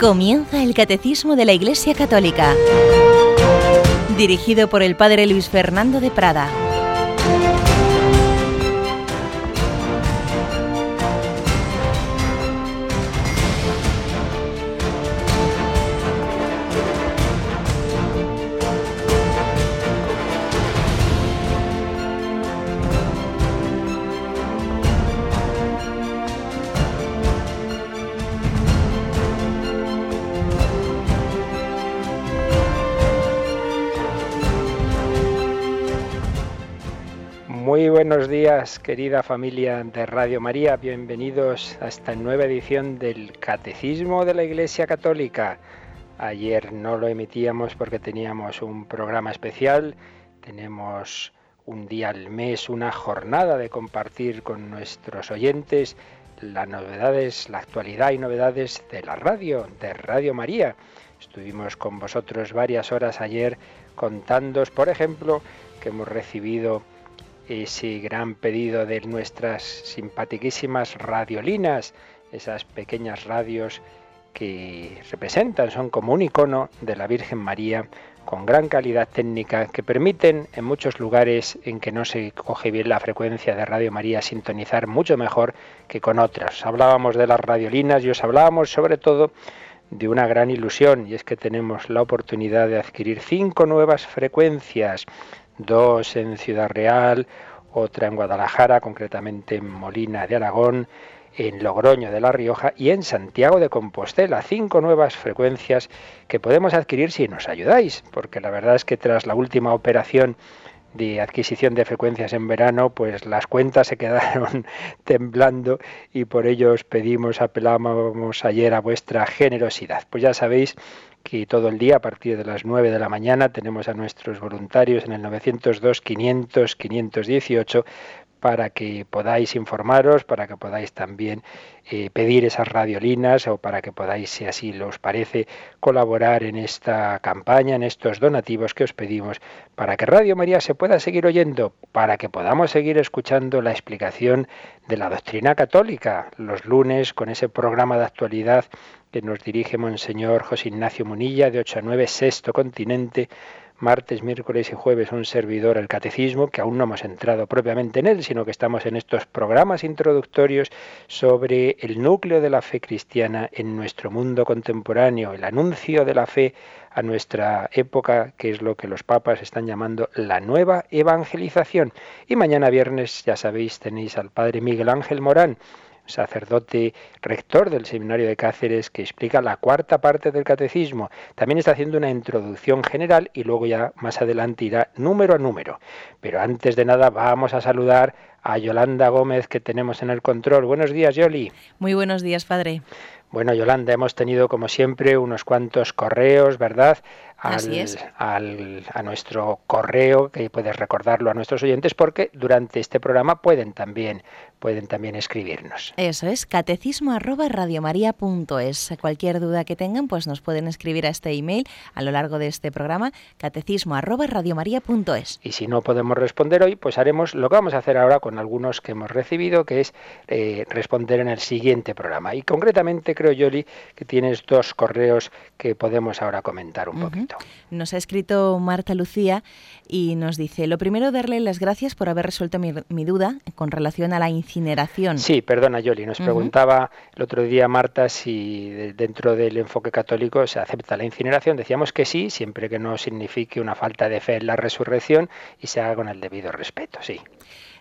Comienza el Catecismo de la Iglesia Católica, dirigido por el Padre Luis Fernando de Prada. Buenos días, querida familia de Radio María. Bienvenidos a esta nueva edición del Catecismo de la Iglesia Católica. Ayer no lo emitíamos porque teníamos un programa especial. Tenemos un día al mes, una jornada de compartir con nuestros oyentes las novedades, la actualidad y novedades de la radio, de Radio María. Estuvimos con vosotros varias horas ayer contándos, por ejemplo, que hemos recibido ese gran pedido de nuestras simpatiquísimas radiolinas, esas pequeñas radios que representan, son como un icono de la Virgen María con gran calidad técnica que permiten en muchos lugares en que no se coge bien la frecuencia de Radio María sintonizar mucho mejor que con otras. Hablábamos de las radiolinas y os hablábamos sobre todo de una gran ilusión y es que tenemos la oportunidad de adquirir cinco nuevas frecuencias dos en Ciudad Real, otra en Guadalajara, concretamente en Molina de Aragón, en Logroño de La Rioja y en Santiago de Compostela. Cinco nuevas frecuencias que podemos adquirir si nos ayudáis, porque la verdad es que tras la última operación de adquisición de frecuencias en verano, pues las cuentas se quedaron temblando y por ello os pedimos, apelamos ayer a vuestra generosidad. Pues ya sabéis que todo el día a partir de las 9 de la mañana tenemos a nuestros voluntarios en el 902 500 518 para que podáis informaros, para que podáis también eh, pedir esas radiolinas o para que podáis, si así os parece, colaborar en esta campaña, en estos donativos que os pedimos, para que Radio María se pueda seguir oyendo, para que podamos seguir escuchando la explicación de la doctrina católica los lunes con ese programa de actualidad que nos dirige Monseñor José Ignacio Munilla de 8 a 9, Sexto Continente martes, miércoles y jueves un servidor el catecismo, que aún no hemos entrado propiamente en él, sino que estamos en estos programas introductorios sobre el núcleo de la fe cristiana en nuestro mundo contemporáneo, el anuncio de la fe a nuestra época, que es lo que los papas están llamando la nueva evangelización. Y mañana viernes, ya sabéis, tenéis al padre Miguel Ángel Morán sacerdote rector del seminario de Cáceres, que explica la cuarta parte del catecismo. También está haciendo una introducción general y luego ya más adelante irá número a número. Pero antes de nada vamos a saludar a Yolanda Gómez que tenemos en el control. Buenos días, Yoli. Muy buenos días, padre. Bueno, Yolanda, hemos tenido como siempre unos cuantos correos, ¿verdad? Al, a nuestro correo, que puedes recordarlo a nuestros oyentes, porque durante este programa pueden también pueden también escribirnos. Eso es, catecismo arroba es Cualquier duda que tengan, pues nos pueden escribir a este email a lo largo de este programa, catecismo arroba es Y si no podemos responder hoy, pues haremos lo que vamos a hacer ahora con algunos que hemos recibido, que es eh, responder en el siguiente programa. Y concretamente creo, Yoli, que tienes dos correos que podemos ahora comentar un poquito. Nos ha escrito Marta Lucía y nos dice, lo primero, darle las gracias por haber resuelto mi, mi duda con relación a la incineración. Sí, perdona, Yoli. Nos preguntaba el otro día Marta si dentro del enfoque católico se acepta la incineración. Decíamos que sí, siempre que no signifique una falta de fe en la resurrección y se haga con el debido respeto, sí.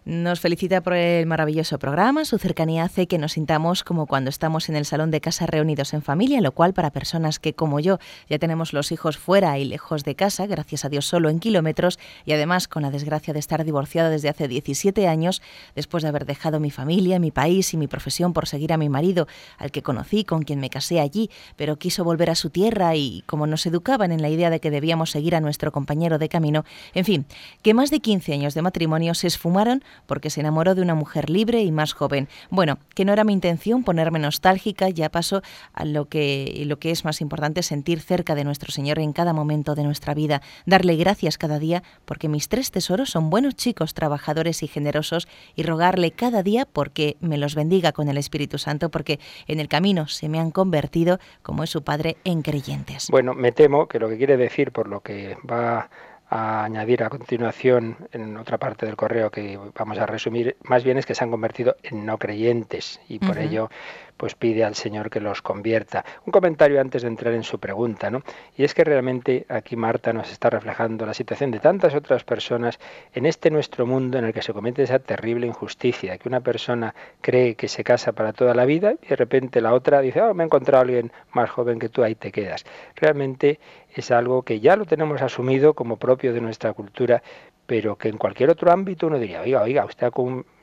Nos felicita por el maravilloso programa. Su cercanía hace que nos sintamos como cuando estamos en el salón de casa reunidos en familia, lo cual para personas que, como yo, ya tenemos los hijos fuera y lejos de casa, gracias a Dios solo en kilómetros, y además con la desgracia de estar divorciada desde hace 17 años, después de haber dejado mi familia, mi país y mi profesión por seguir a mi marido, al que conocí, con quien me casé allí, pero quiso volver a su tierra y como nos educaban en la idea de que debíamos seguir a nuestro compañero de camino, en fin, que más de 15 años de matrimonio se esfumaron porque se enamoró de una mujer libre y más joven. Bueno, que no era mi intención ponerme nostálgica, ya paso a lo que, lo que es más importante, sentir cerca de nuestro Señor en cada momento de nuestra vida, darle gracias cada día, porque mis tres tesoros son buenos chicos, trabajadores y generosos, y rogarle cada día porque me los bendiga con el Espíritu Santo, porque en el camino se me han convertido, como es su Padre, en creyentes. Bueno, me temo que lo que quiere decir, por lo que va a añadir a continuación en otra parte del correo que vamos a resumir, más bien es que se han convertido en no creyentes y por ello pues pide al Señor que los convierta. Un comentario antes de entrar en su pregunta, ¿no? Y es que realmente aquí Marta nos está reflejando la situación de tantas otras personas en este nuestro mundo en el que se comete esa terrible injusticia, que una persona cree que se casa para toda la vida y de repente la otra dice, oh, me he encontrado a alguien más joven que tú, ahí te quedas. Realmente es algo que ya lo tenemos asumido como propio de nuestra cultura, pero que en cualquier otro ámbito uno diría, oiga, oiga, usted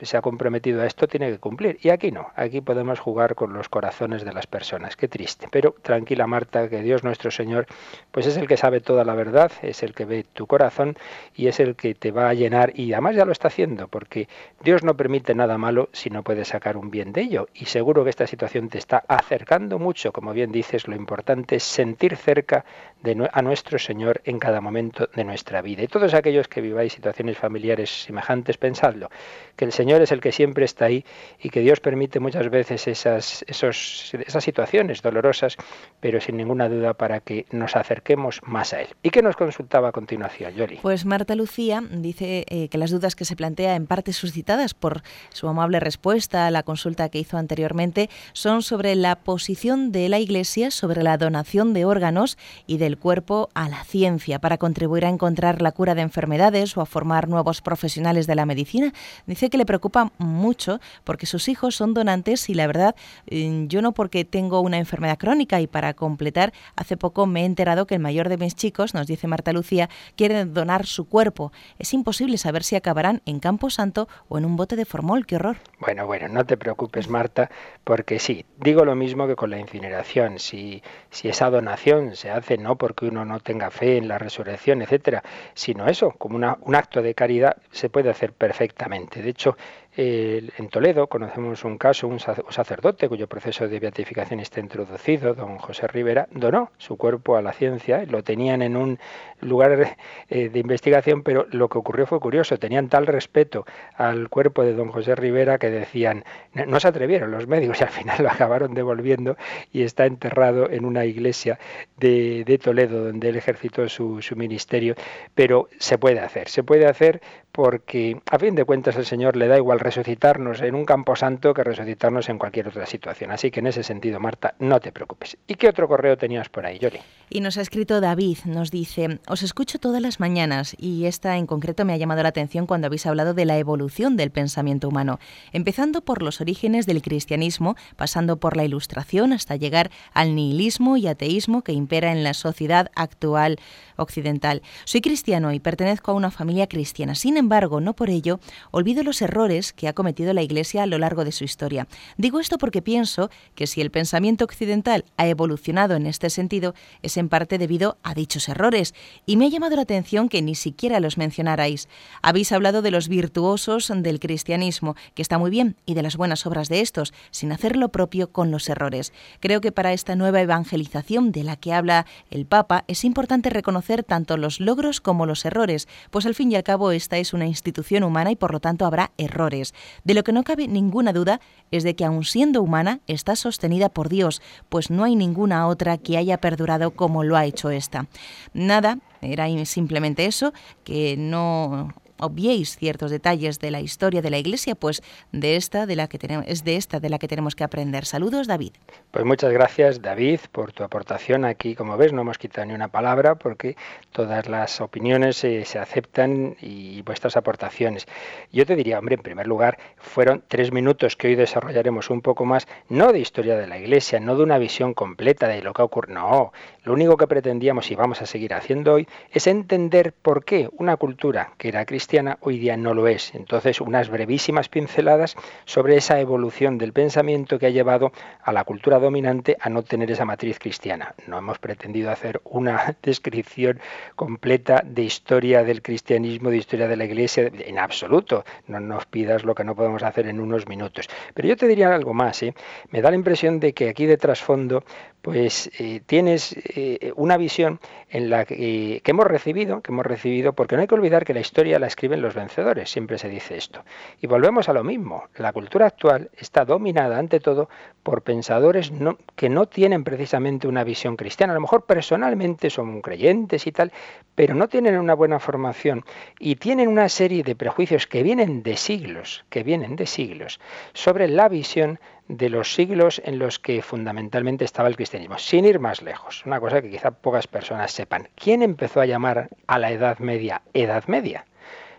se ha comprometido a esto, tiene que cumplir. Y aquí no, aquí podemos jugar con los corazones de las personas. Qué triste. Pero tranquila Marta, que Dios nuestro Señor, pues es el que sabe toda la verdad, es el que ve tu corazón y es el que te va a llenar. Y además ya lo está haciendo, porque Dios no permite nada malo si no puede sacar un bien de ello. Y seguro que esta situación te está acercando mucho, como bien dices, lo importante es sentir cerca de, a nuestro Señor en cada momento de nuestra vida. Y todos aquellos que viváis situaciones familiares semejantes, pensadlo, que el Señor es el que siempre está ahí y que Dios permite muchas veces esas, esas situaciones dolorosas, pero sin ninguna duda para que nos acerquemos más a Él. ¿Y qué nos consultaba a continuación, Yoli? Pues Marta Lucía dice eh, que las dudas que se plantea en parte suscitadas por su amable respuesta a la consulta que hizo anteriormente son sobre la posición de la Iglesia sobre la donación de órganos y del cuerpo a la ciencia para contribuir a encontrar la cura de enfermedades o a formar nuevos profesionales de la medicina. Dice que le preocupa mucho porque sus hijos son donantes y la verdad mm, yo no porque tengo una enfermedad crónica y para completar hace poco me he enterado que el mayor de mis chicos, nos dice Marta Lucía, quiere donar su cuerpo. Es imposible saber si acabarán en Campo Santo o en un bote de formol. ¡Qué horror! Bueno, bueno, no te preocupes Marta, porque sí, digo lo mismo que con la incineración. Si, si esa donación se hace no porque uno no tenga fe en la resurrección, etcétera, sino eso, como una, acto de caridad se puede hacer perfectamente. De hecho, en Toledo conocemos un caso, un sacerdote cuyo proceso de beatificación está introducido, don José Rivera, donó su cuerpo a la ciencia, lo tenían en un lugar eh, de investigación, pero lo que ocurrió fue curioso, tenían tal respeto al cuerpo de don José Rivera que decían, no, se atrevieron los médicos y al final lo acabaron devolviendo y está enterrado en una iglesia de, Toledo donde él ejercitó su, su ministerio, pero se puede hacer, se puede hacer porque a fin de cuentas el Señor le da igual resucitarnos en un campo santo que resucitarnos en cualquier otra situación. Así que en ese sentido, Marta, no te preocupes. ¿Y qué otro correo tenías por ahí, Yoli? Y nos ha escrito David, nos dice, os escucho todas las mañanas y esta en concreto me ha llamado la atención cuando habéis hablado de la evolución del pensamiento humano, empezando por los orígenes del cristianismo, pasando por la ilustración hasta llegar al nihilismo y ateísmo que impera en la sociedad actual occidental. Soy cristiano y pertenezco a una familia cristiana. Sin embargo, no por ello olvido los errores que ha cometido la Iglesia a lo largo de su historia. Digo esto porque pienso que si el pensamiento occidental ha evolucionado en este sentido, es en parte debido a dichos errores, y me ha llamado la atención que ni siquiera los mencionarais. Habéis hablado de los virtuosos del cristianismo, que está muy bien, y de las buenas obras de estos, sin hacer lo propio con los errores. Creo que para esta nueva evangelización de la que habla el Papa es importante reconocer tanto los logros como los errores, pues al fin y al cabo esta es una institución humana y por lo tanto habrá errores. De lo que no cabe ninguna duda es de que aun siendo humana está sostenida por Dios, pues no hay ninguna otra que haya perdurado como lo ha hecho esta. Nada, era simplemente eso, que no obviéis ciertos detalles de la historia de la Iglesia, pues de esta de la que tenemos, es de esta de la que tenemos que aprender. Saludos, David. Pues muchas gracias, David, por tu aportación aquí. Como ves, no hemos quitado ni una palabra porque todas las opiniones se aceptan y vuestras aportaciones. Yo te diría, hombre, en primer lugar, fueron tres minutos que hoy desarrollaremos un poco más, no de historia de la Iglesia, no de una visión completa de lo que ocurre, no. Lo único que pretendíamos y vamos a seguir haciendo hoy es entender por qué una cultura que era cristiana hoy día no lo es. Entonces, unas brevísimas pinceladas sobre esa evolución del pensamiento que ha llevado a la cultura dominante a no tener esa matriz cristiana. No hemos pretendido hacer una descripción completa de historia del cristianismo, de historia de la Iglesia, en absoluto. No nos pidas lo que no podemos hacer en unos minutos. Pero yo te diría algo más. ¿eh? Me da la impresión de que aquí de trasfondo pues eh, tienes eh, una visión en la que, que, hemos recibido, que hemos recibido, porque no hay que olvidar que la historia la escriben los vencedores, siempre se dice esto. Y volvemos a lo mismo, la cultura actual está dominada ante todo por pensadores que no tienen precisamente una visión cristiana, a lo mejor personalmente son creyentes y tal, pero no tienen una buena formación y tienen una serie de prejuicios que vienen de siglos, que vienen de siglos, sobre la visión de los siglos en los que fundamentalmente estaba el cristianismo. Sin ir más lejos, una cosa que quizá pocas personas sepan. ¿Quién empezó a llamar a la Edad Media Edad Media?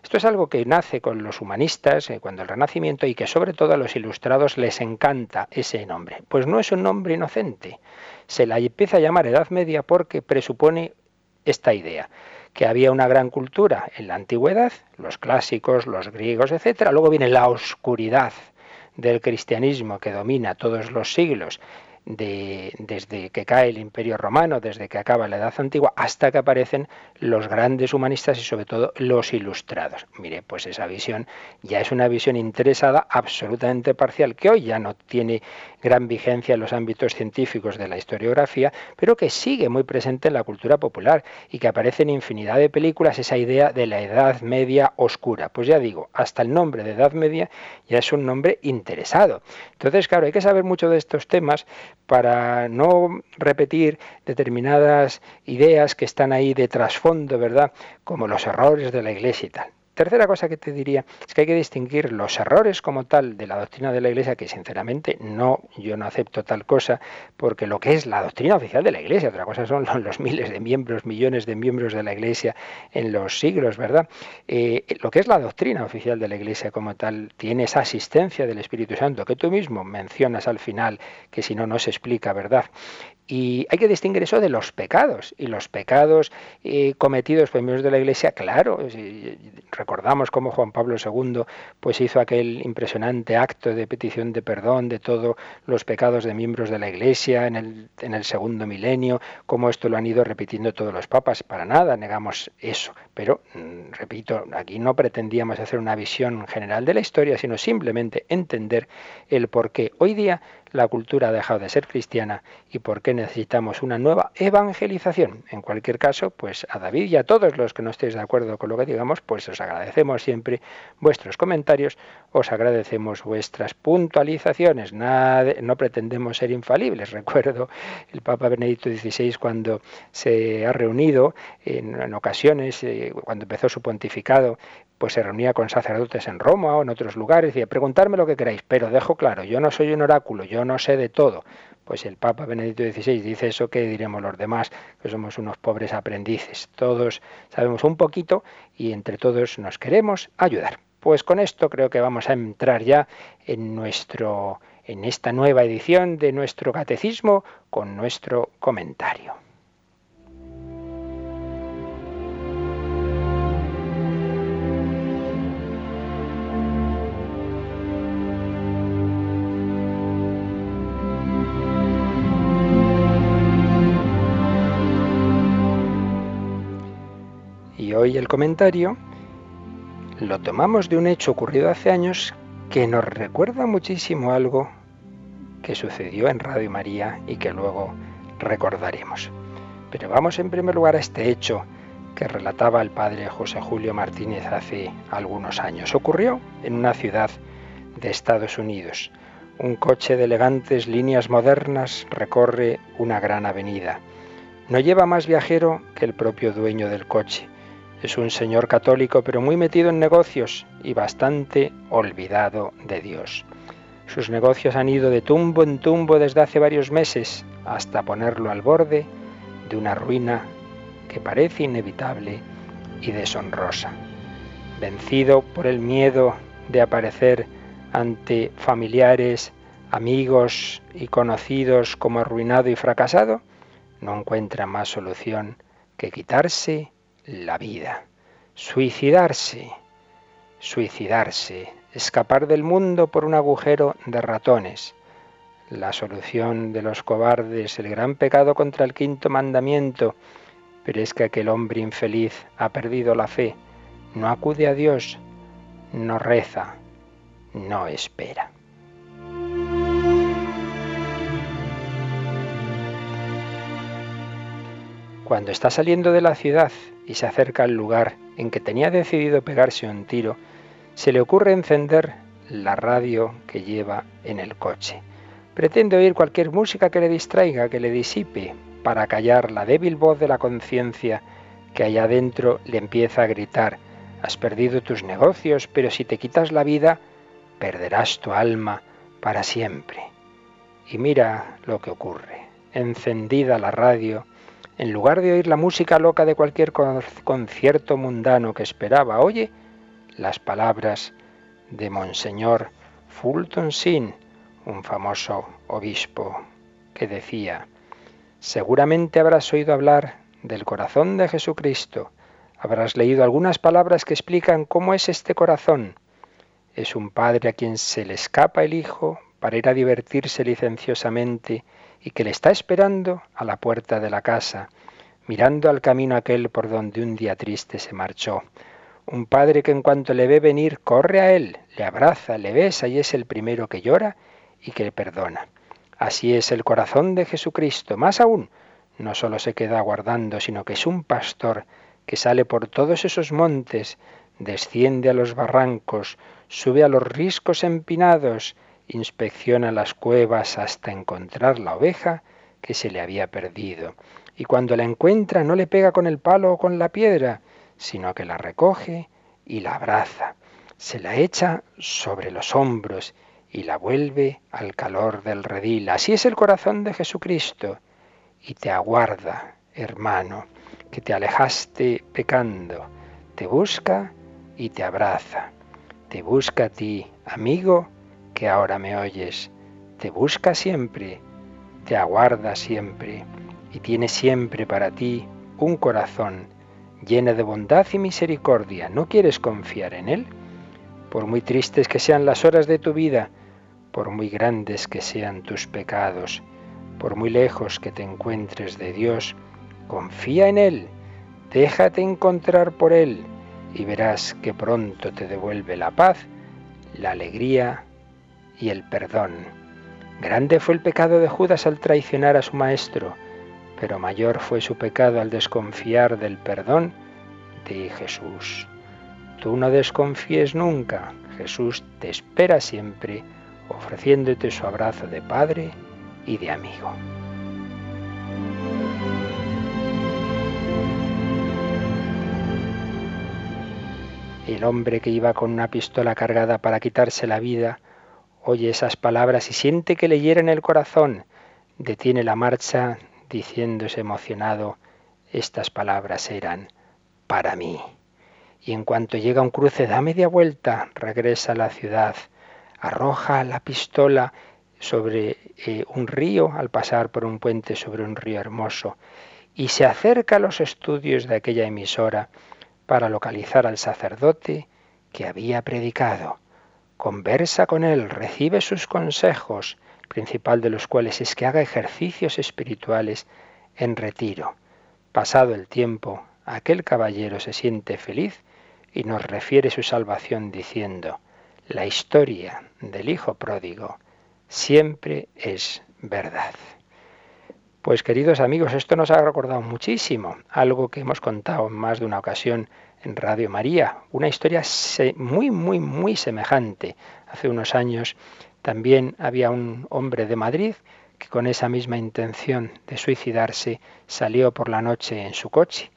Esto es algo que nace con los humanistas, eh, cuando el Renacimiento, y que sobre todo a los ilustrados les encanta ese nombre. Pues no es un nombre inocente. Se la empieza a llamar Edad Media porque presupone esta idea que había una gran cultura en la antigüedad, los clásicos, los griegos, etcétera. Luego viene la oscuridad, del cristianismo que domina todos los siglos desde que cae el Imperio Romano, desde que acaba la Edad Antigua, hasta que aparecen los grandes humanistas y sobre todo los ilustrados. Mire, pues esa visión ya es una visión interesada, absolutamente parcial, que hoy ya no tiene gran vigencia en los ámbitos científicos de la historiografía, pero que sigue muy presente en la cultura popular y que aparece en infinidad de películas esa idea de la Edad Media oscura. Pues ya digo, hasta el nombre de Edad Media ya es un nombre interesado. Entonces, claro, hay que saber mucho de estos temas para no repetir determinadas ideas que están ahí de trasfondo, ¿verdad? Como los errores de la Iglesia y tal. Tercera cosa que te diría es que hay que distinguir los errores como tal de la doctrina de la Iglesia, que sinceramente no, yo no acepto tal cosa, porque lo que es la doctrina oficial de la Iglesia, otra cosa son los, miles de miembros, millones de miembros de la Iglesia en los siglos, ¿verdad? Eh, lo que es la doctrina oficial de la Iglesia como tal tiene esa asistencia del Espíritu Santo que tú mismo mencionas al final, que si no, no se explica, ¿verdad? Y hay que distinguir eso de los pecados. Y los pecados eh, cometidos por miembros de la Iglesia, claro, recordamos cómo Juan Pablo II pues hizo aquel impresionante acto de petición de perdón de todos los pecados de miembros de la Iglesia en el, en el segundo milenio, cómo esto lo han ido repitiendo todos los papas. Para nada negamos eso. Pero, mm, repito, aquí no pretendíamos hacer una visión general de la historia, sino simplemente entender el por qué hoy día la cultura ha dejado de ser cristiana y por qué necesitamos una nueva evangelización. En cualquier caso, pues a David y a todos los que no estéis de acuerdo con lo que digamos, pues os agradecemos siempre vuestros comentarios, os agradecemos vuestras puntualizaciones. Nada, no pretendemos ser infalibles. Recuerdo el Papa Benedicto XVI cuando se ha reunido en, ocasiones, eh, cuando empezó su pontificado, pues se reunía con sacerdotes en Roma o en otros lugares y decía, preguntarme lo que queráis, pero dejo claro, yo no soy un oráculo, yo no sé de todo. Pues el Papa Benedicto XVI dice eso, ¿qué diremos los demás? Que somos unos pobres aprendices. Todos sabemos un poquito y entre todos nos queremos ayudar. Pues con esto creo que vamos a entrar ya en nuestro en esta nueva edición de nuestro catecismo con nuestro comentario. Hoy el comentario lo tomamos de un hecho ocurrido hace años que nos recuerda muchísimo algo que sucedió en Radio María y que luego recordaremos. Pero vamos en primer lugar a este hecho que relataba el padre José Julio Martínez hace algunos años. Ocurrió en una ciudad de Estados Unidos. Un coche de elegantes líneas modernas recorre una gran avenida. No lleva más viajero que el propio dueño del coche. Es un señor católico pero muy metido en negocios y bastante olvidado de Dios. Sus negocios han ido de tumbo en tumbo desde hace varios meses hasta ponerlo al borde de una ruina que parece inevitable y deshonrosa. Vencido por el miedo de aparecer ante familiares, amigos y conocidos como arruinado y fracasado, no encuentra más solución que quitarse la vida, suicidarse. suicidarse, escapar del mundo por un agujero de ratones. La solución de los cobardes, el gran pecado contra el quinto mandamiento, pero es que aquel hombre infeliz ha perdido la fe, no acude a Dios, no reza, no espera. Cuando está saliendo de la ciudad y se acerca al lugar en que tenía decidido pegarse un tiro, se le ocurre encender la radio que lleva en el coche. Pretende oír cualquier música que le distraiga, que le disipe, para callar la débil voz de la conciencia que allá adentro le empieza a gritar, has perdido tus negocios, pero si te quitas la vida, perderás tu alma para siempre. Y mira lo que ocurre. Encendida la radio, en lugar de oír la música loca de cualquier concierto mundano que esperaba, oye las palabras de Monseñor Fulton Sin, un famoso obispo, que decía, seguramente habrás oído hablar del corazón de Jesucristo, habrás leído algunas palabras que explican cómo es este corazón. Es un padre a quien se le escapa el hijo para ir a divertirse licenciosamente y que le está esperando a la puerta de la casa, mirando al camino aquel por donde un día triste se marchó. Un padre que en cuanto le ve venir corre a él, le abraza, le besa y es el primero que llora y que le perdona. Así es el corazón de Jesucristo. Más aún, no solo se queda aguardando, sino que es un pastor que sale por todos esos montes, desciende a los barrancos, sube a los riscos empinados, inspecciona las cuevas hasta encontrar la oveja que se le había perdido. Y cuando la encuentra no le pega con el palo o con la piedra, sino que la recoge y la abraza, se la echa sobre los hombros y la vuelve al calor del redil. Así es el corazón de Jesucristo y te aguarda, hermano, que te alejaste pecando, te busca y te abraza, te busca a ti, amigo, que ahora me oyes, te busca siempre, te aguarda siempre y tiene siempre para ti un corazón lleno de bondad y misericordia. ¿No quieres confiar en Él? Por muy tristes que sean las horas de tu vida, por muy grandes que sean tus pecados, por muy lejos que te encuentres de Dios, confía en Él, déjate encontrar por Él y verás que pronto te devuelve la paz, la alegría y el perdón. Grande fue el pecado de Judas al traicionar a su maestro, pero mayor fue su pecado al desconfiar del perdón de Jesús. Tú no desconfíes nunca, Jesús te espera siempre, ofreciéndote su abrazo de Padre y de amigo. El hombre que iba con una pistola cargada para quitarse la vida, oye esas palabras y siente que le hieren el corazón. Detiene la marcha diciéndose emocionado, estas palabras eran para mí. Y en cuanto llega a un cruce da media vuelta, regresa a la ciudad, arroja la pistola sobre eh, un río al pasar por un puente sobre un río hermoso y se acerca a los estudios de aquella emisora para localizar al sacerdote que había predicado conversa con él, recibe sus consejos, principal de los cuales es que haga ejercicios espirituales en retiro. Pasado el tiempo, aquel caballero se siente feliz y nos refiere su salvación diciendo, la historia del Hijo pródigo siempre es verdad. Pues queridos amigos, esto nos ha recordado muchísimo, algo que hemos contado en más de una ocasión en Radio María, una historia muy, muy, muy semejante. Hace unos años también había un hombre de Madrid que con esa misma intención de suicidarse salió por la noche en su coche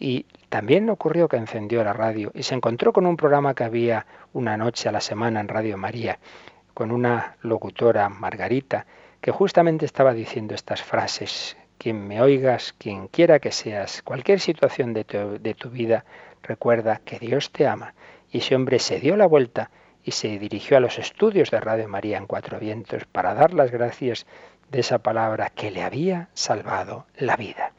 y también ocurrió que encendió la radio y se encontró con un programa que había una noche a la semana en Radio María, con una locutora, Margarita, que justamente estaba diciendo estas frases. Quien me oigas, quien quiera que seas, cualquier situación de tu, de tu vida, recuerda que Dios te ama. Y ese hombre se dio la vuelta y se dirigió a los estudios de Radio María en Cuatro Vientos para dar las gracias de esa palabra que le había salvado la vida.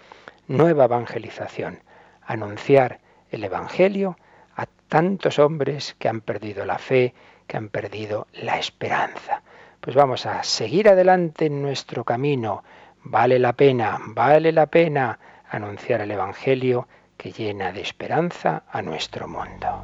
Nueva evangelización. Anunciar el Evangelio a tantos hombres que han perdido la fe, que han perdido la esperanza. Pues vamos a seguir adelante en nuestro camino. Vale la pena, vale la pena anunciar el Evangelio que llena de esperanza a nuestro mundo.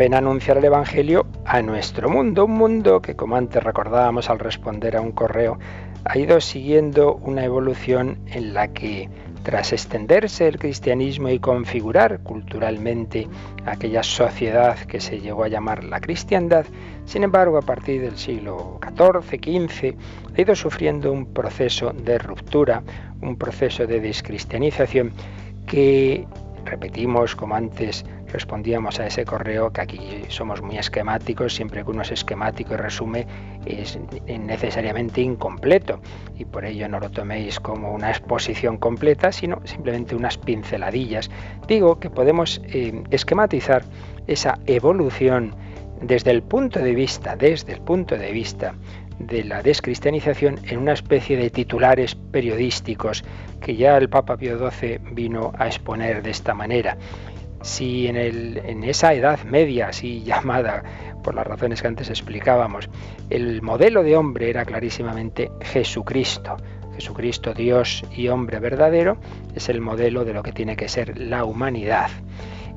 Pena anunciar el Evangelio a nuestro mundo, un mundo que, como antes recordábamos al responder a un correo, ha ido siguiendo una evolución en la que, tras extenderse el cristianismo y configurar culturalmente aquella sociedad que se llegó a llamar la cristiandad, sin embargo, a partir del siglo XIV, XV, ha ido sufriendo un proceso de ruptura, un proceso de descristianización que repetimos, como antes respondíamos a ese correo, que aquí somos muy esquemáticos, siempre que uno es esquemático y resume es necesariamente incompleto y por ello no lo toméis como una exposición completa, sino simplemente unas pinceladillas. Digo que podemos eh, esquematizar esa evolución desde el punto de vista, desde el punto de vista de la descristianización en una especie de titulares periodísticos que ya el Papa Pío XII vino a exponer de esta manera. Si en, esa edad media, así llamada por las razones que antes explicábamos, el modelo de hombre era clarísimamente Jesucristo, Jesucristo Dios y hombre verdadero, es el modelo de lo que tiene que ser la humanidad.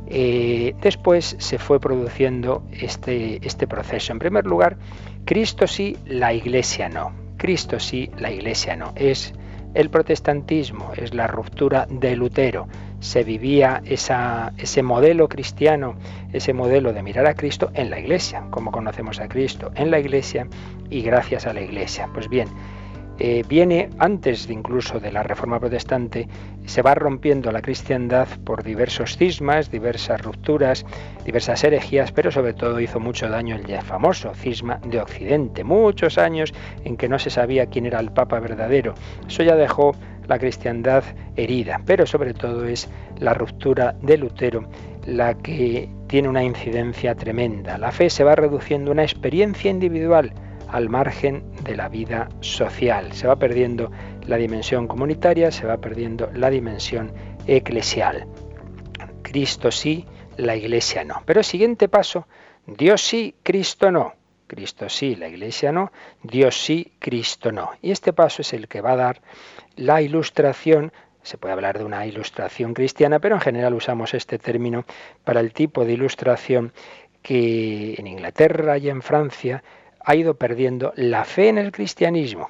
Eh, después se fue produciendo este, este proceso. En primer lugar, Cristo sí, la Iglesia no. Cristo sí, la Iglesia no. Es el protestantismo, es la ruptura de Lutero. Se vivía ese modelo cristiano, ese modelo de mirar a Cristo en la iglesia, como conocemos a Cristo en la iglesia y gracias a la iglesia. Pues bien, eh, viene antes de incluso de la Reforma Protestante, se va rompiendo la cristiandad por diversos cismas, diversas rupturas, diversas herejías, pero sobre todo hizo mucho daño el ya famoso cisma de Occidente, muchos años en que no se sabía quién era el Papa verdadero. Eso ya dejó la cristiandad herida, pero sobre todo es la ruptura de Lutero la que tiene una incidencia tremenda. La fe se va reduciendo a una experiencia individual, al margen de la vida social. Se va perdiendo la dimensión comunitaria, se va perdiendo la dimensión eclesial. Cristo sí, la iglesia no. Pero el siguiente paso, Dios sí, Cristo no. Cristo sí, la iglesia no. Dios sí, Cristo no. Y este paso es el que va a dar la ilustración se puede hablar de una ilustración cristiana, pero en general usamos este término para el tipo de ilustración que en Inglaterra y en Francia ha ido perdiendo la fe en el cristianismo.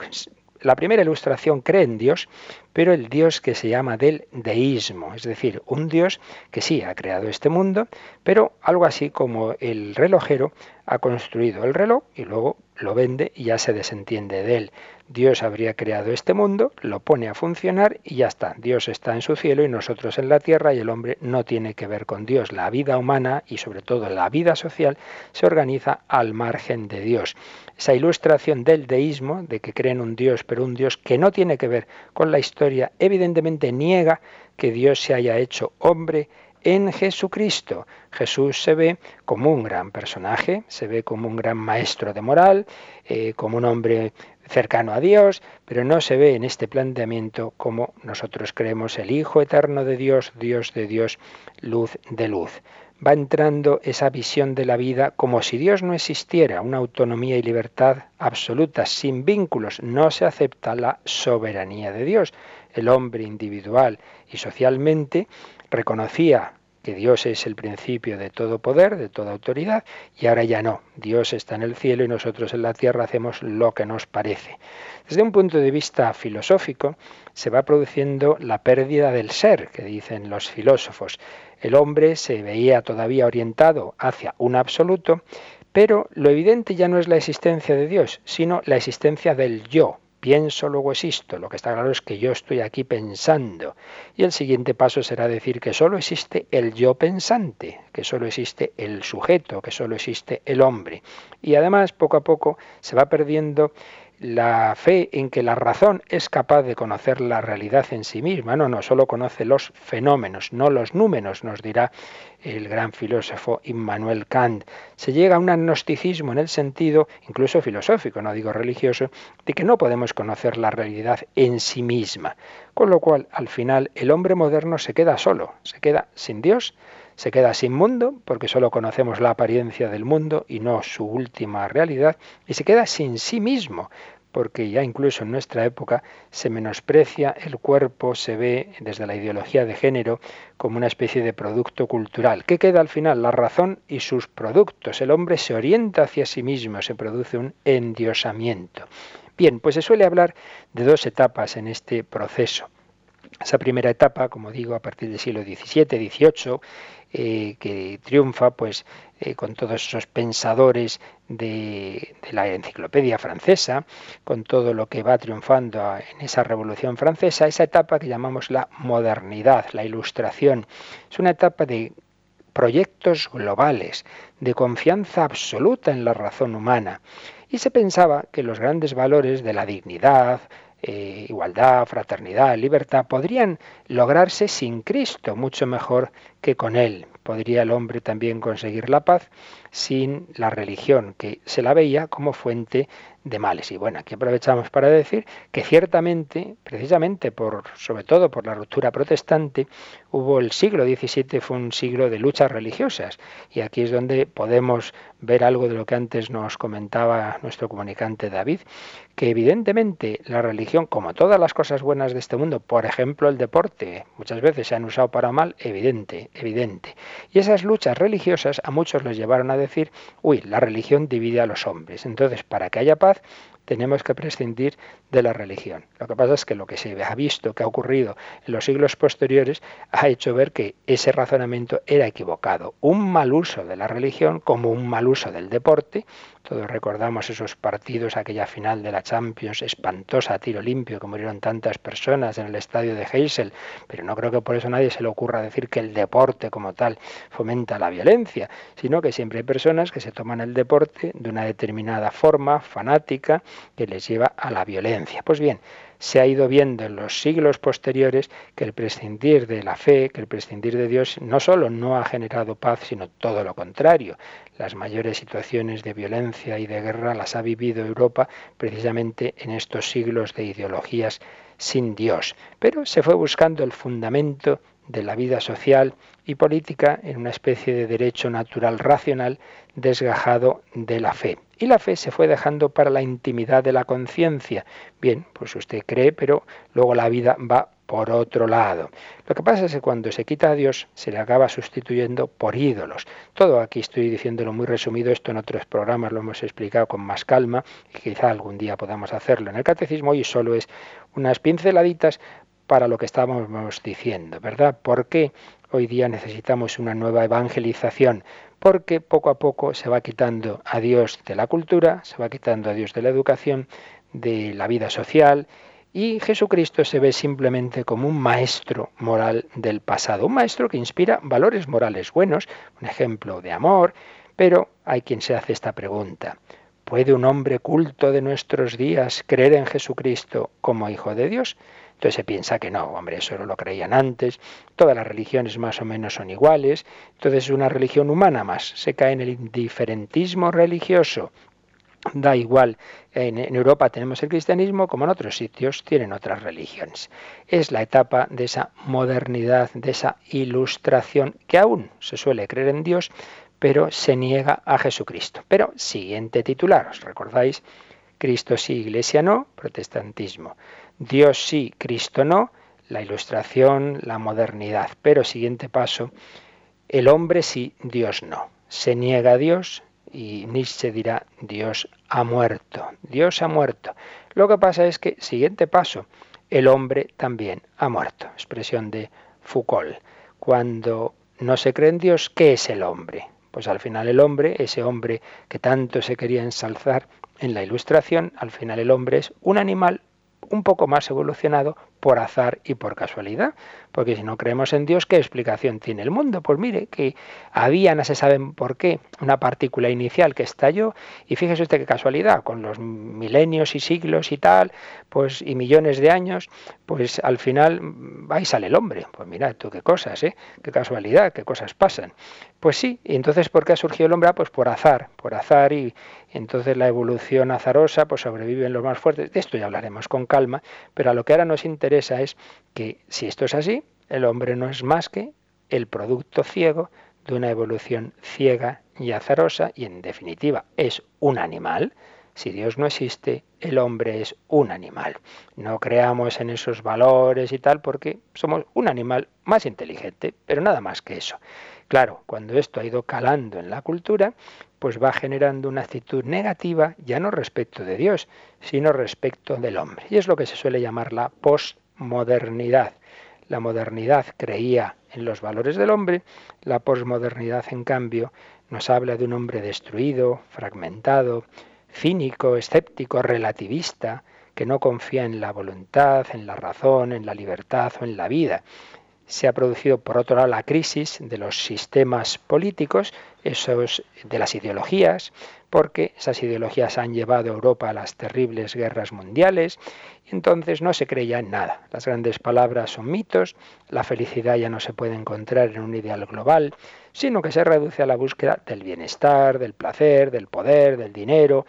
La primera ilustración cree en Dios, pero el Dios que se llama del deísmo, es decir, un Dios que sí ha creado este mundo, pero algo así como el relojero ha construido el reloj y luego lo vende y ya se desentiende de él. Dios habría creado este mundo, lo pone a funcionar y ya está. Dios está en su cielo y nosotros en la tierra y el hombre no tiene que ver con Dios. La vida humana y sobre todo la vida social se organiza al margen de Dios. Esa ilustración del deísmo, de que creen un Dios, pero un Dios que no tiene que ver con la historia, evidentemente niega que Dios se haya hecho hombre en Jesucristo. Jesús se ve como un gran personaje, se ve como un gran maestro de moral, eh, como un hombre cercano a Dios, pero no se ve en este planteamiento como nosotros creemos el Hijo eterno de Dios, Dios de Dios, luz de luz. Va entrando esa visión de la vida como si Dios no existiera, una autonomía y libertad absolutas, sin vínculos. No se acepta la soberanía de Dios. El hombre individual y socialmente reconocía que Dios es el principio de todo poder, de toda autoridad, y ahora ya no. Dios está en el cielo y nosotros en la tierra hacemos lo que nos parece. Desde un punto de vista filosófico, se va produciendo la pérdida del ser, que dicen los filósofos. El hombre se veía todavía orientado hacia un absoluto, pero lo evidente ya no es la existencia de Dios, sino la existencia del yo, pienso, luego existo. Lo que está claro es que yo estoy aquí pensando. Y el siguiente paso será decir que solo existe el yo pensante, que solo existe el sujeto, que solo existe el hombre. Y además, poco a poco, se va perdiendo la fe en que la razón es capaz de conocer la realidad en sí misma. No, no, solo conoce los fenómenos, no los números, nos dirá el gran filósofo Immanuel Kant. Se llega a un agnosticismo en el sentido, incluso filosófico, no digo religioso, de que no podemos conocer la realidad en sí misma. Con lo cual, al final, el hombre moderno se queda solo, se queda sin Dios, se queda sin mundo, porque solo conocemos la apariencia del mundo y no su última realidad, y se queda sin sí mismo, porque ya incluso en nuestra época se menosprecia el cuerpo, se ve desde la ideología de género como una especie de producto cultural. ¿Qué queda al final? La razón y sus productos. El hombre se orienta hacia sí mismo, se produce un endiosamiento. Bien, pues se suele hablar de dos etapas en este proceso. Esa primera etapa, como digo, a partir del siglo XVII, XVIII, eh, que triunfa pues eh, con todos esos pensadores de, la enciclopedia francesa, con todo lo que va triunfando en esa revolución francesa, esa etapa que llamamos la modernidad, la ilustración. Es una etapa de proyectos globales, de confianza absoluta en la razón humana. Y se pensaba que los grandes valores de la dignidad, eh, igualdad, fraternidad, libertad, podrían lograrse sin Cristo mucho mejor que con Él. Podría el hombre también conseguir la paz sin la religión, que se la veía como fuente de males. Y bueno, aquí aprovechamos para decir que ciertamente, precisamente por, sobre todo por la ruptura protestante, hubo el siglo XVII fue un siglo de luchas religiosas. Y aquí es donde podemos ver algo de lo que antes nos comentaba nuestro comunicante David, que evidentemente la religión, como todas las cosas buenas de este mundo, por ejemplo el deporte, muchas veces se han usado para mal, evidente, evidente. Y esas luchas religiosas a muchos les llevaron a decir, uy, la religión divide a los hombres. Entonces, para que haya paz, tenemos que prescindir de la religión. Lo que pasa es que lo que se ha visto que ha ocurrido en los siglos posteriores ha hecho ver que ese razonamiento era equivocado. Un mal uso de la religión como un mal uso del deporte. Todos recordamos esos partidos, aquella final de la Champions espantosa, tiro limpio, que murieron tantas personas en el estadio de Heysel, pero no creo que por eso nadie se le ocurra decir que el deporte como tal fomenta la violencia, sino que siempre hay personas que se toman el deporte de una determinada forma, fanática, que les lleva a la violencia. Pues bien, se ha ido viendo en los siglos posteriores que el prescindir de la fe, que el prescindir de Dios no solo no ha generado paz, sino todo lo contrario. Las mayores situaciones de violencia y de guerra las ha vivido Europa precisamente en estos siglos de ideologías sin Dios. Pero se fue buscando el fundamento de la vida social y política en una especie de derecho natural racional desgajado de la fe. Y la fe se fue dejando para la intimidad de la conciencia. Bien, pues usted cree, pero luego la vida va por otro lado. Lo que pasa es que cuando se quita a Dios se le acaba sustituyendo por ídolos. Todo aquí estoy diciéndolo muy resumido, esto en otros programas lo hemos explicado con más calma y quizá algún día podamos hacerlo en el catecismo y solo es unas pinceladitas para lo que estábamos diciendo, ¿verdad? ¿Por qué hoy día necesitamos una nueva evangelización? Porque poco a poco se va quitando a Dios de la cultura, se va quitando a Dios de la educación, de la vida social, y Jesucristo se ve simplemente como un maestro moral del pasado, un maestro que inspira valores morales buenos, un ejemplo de amor, pero hay quien se hace esta pregunta. ¿Puede un hombre culto de nuestros días creer en Jesucristo como Hijo de Dios? Entonces se piensa que no, hombre, eso no lo creían antes, todas las religiones más o menos son iguales, entonces es una religión humana más, se cae en el indiferentismo religioso. Da igual, en, en, Europa tenemos el cristianismo como en otros sitios tienen otras religiones. Es la etapa de esa modernidad, de esa ilustración que aún se suele creer en Dios, pero se niega a Jesucristo. Pero siguiente titular, ¿os recordáis? Cristo sí, Iglesia no, protestantismo. Dios sí, Cristo no, la ilustración, la modernidad. Pero siguiente paso, el hombre sí, Dios no. Se niega a Dios y Nietzsche dirá, Dios ha muerto, Dios ha muerto. Lo que pasa es que, siguiente paso, el hombre también ha muerto. Expresión de Foucault. Cuando no se cree en Dios, ¿qué es el hombre? Pues al final el hombre, ese hombre que tanto se quería ensalzar en la ilustración, al final el hombre es un animal un poco más evolucionado por azar y por casualidad. Porque si no creemos en Dios, ¿qué explicación tiene el mundo? Pues mire, que había, no se saben por qué, una partícula inicial que estalló, y fíjese usted qué casualidad, con los milenios y siglos y tal, pues y millones de años, pues al final ahí sale el hombre. Pues mira, tú qué cosas, ¿eh? Qué casualidad, qué cosas pasan. Pues sí, y entonces ¿por qué ha surgido el hombre? Ah, pues por azar, por azar y, entonces la evolución azarosa, pues sobreviven los más fuertes. De esto ya hablaremos con calma, pero a lo que ahora nos interesa es que si esto es así, el hombre no es más que el producto ciego de una evolución ciega y azarosa y en definitiva es un animal. Si Dios no existe, el hombre es un animal. No creamos en esos valores y tal porque somos un animal más inteligente, pero nada más que eso. Claro, cuando esto ha ido calando en la cultura, pues va generando una actitud negativa ya no respecto de Dios, sino respecto del hombre. Y es lo que se suele llamar la posmodernidad. La modernidad creía en los valores del hombre, la posmodernidad, en cambio, nos habla de un hombre destruido, fragmentado, cínico, escéptico, relativista, que no confía en la voluntad, en la razón, en la libertad o en la vida se ha producido, por otro lado, la crisis de los sistemas políticos, esos de las ideologías, porque esas ideologías han llevado a Europa a las terribles guerras mundiales, y entonces no se creía en nada. Las grandes palabras son mitos, la felicidad ya no se puede encontrar en un ideal global, sino que se reduce a la búsqueda del bienestar, del placer, del poder, del dinero.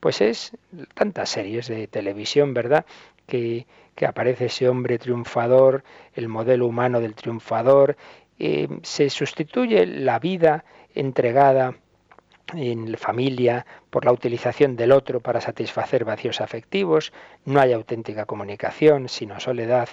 Pues es tantas series de televisión, ¿verdad?, que, que aparece ese hombre triunfador, el modelo humano del triunfador, eh, se sustituye la vida entregada en familia por la utilización del otro para satisfacer vacíos afectivos, no hay auténtica comunicación, sino soledad,